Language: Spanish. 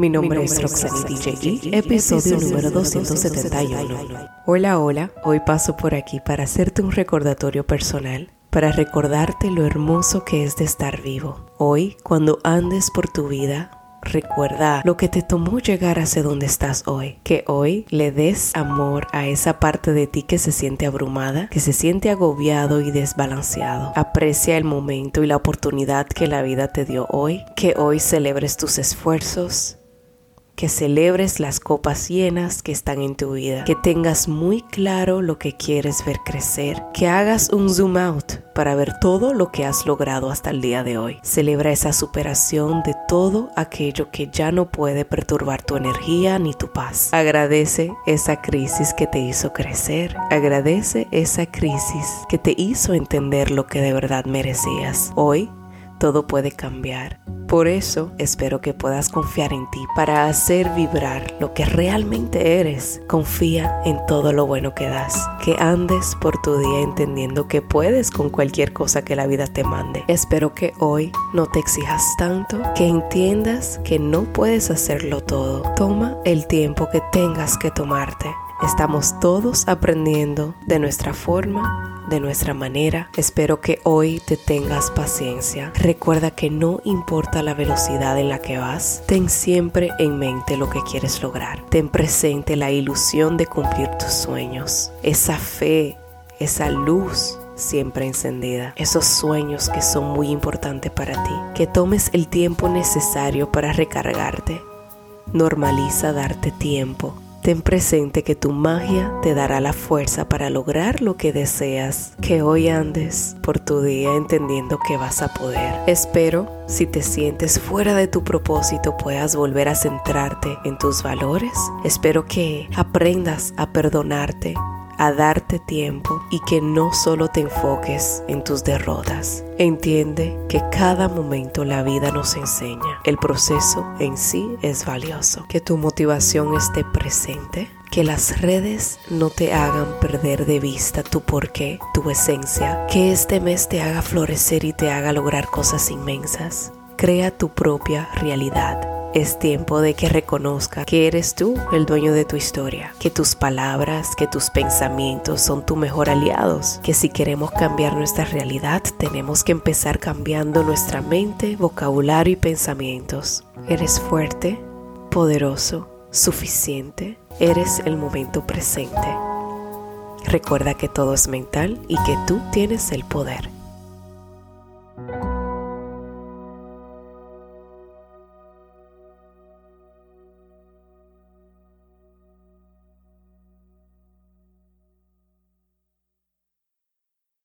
Mi nombre, es Roxanne DJ episodio número 271. Hola, hola, hoy paso por aquí para hacerte un recordatorio personal, para recordarte lo hermoso que es de estar vivo. Hoy, cuando andes por tu vida, Recuerda lo que te tomó llegar hacia donde estás hoy. Que hoy le des amor a esa parte de ti que se siente abrumada, que se siente agobiado y desbalanceado. Aprecia el momento y la oportunidad que la vida te dio hoy. Que hoy celebres tus esfuerzos, que celebres las copas llenas que están en tu vida, que tengas muy claro lo que quieres ver crecer, que hagas un zoom out para ver todo lo que has logrado hasta el día de hoy. Celebra esa superación de todo aquello que ya no puede perturbar tu energía ni tu paz. Agradece esa crisis que te hizo crecer. Agradece esa crisis que te hizo entender lo que de verdad merecías. Hoy todo puede cambiar. Por eso espero que puedas confiar en ti para hacer vibrar lo que realmente eres. Confía en todo lo bueno que das. Que andes por tu día entendiendo que puedes con cualquier cosa que la vida te mande. Espero que hoy no te exijas tanto, que entiendas que no puedes hacerlo todo. Toma el tiempo que tengas que tomarte. Estamos todos aprendiendo de nuestra forma de nuestra manera. Espero que hoy te tengas paciencia. Recuerda que no importa la velocidad en la que vas, ten siempre en mente lo que quieres lograr. Ten presente la ilusión de cumplir tus sueños, esa fe, esa luz siempre encendida, esos sueños que son muy importantes para ti, que tomes el tiempo necesario para recargarte. Normaliza darte tiempo Ten presente que tu magia te dará la fuerza para lograr lo que deseas, que hoy andes por tu día entendiendo que vas a poder. Espero, si te sientes fuera de tu propósito, puedas volver a centrarte en tus valores. Espero que aprendas a perdonarte a darte tiempo y que no solo te enfoques en tus derrotas. Entiende que cada momento la vida nos enseña. El proceso en sí es valioso. Que tu motivación esté presente. Que las redes no te hagan perder de vista tu porqué, tu esencia. Que este mes te haga florecer y te haga lograr cosas inmensas. Crea tu propia realidad es tiempo de que reconozca que eres tú el dueño de tu historia, que tus palabras, que tus pensamientos son tu mejor aliados, que si queremos cambiar nuestra realidad tenemos que empezar cambiando nuestra mente, vocabulario y pensamientos. Eres fuerte, poderoso, suficiente, eres el momento presente. Recuerda que todo es mental y que tú tienes el poder.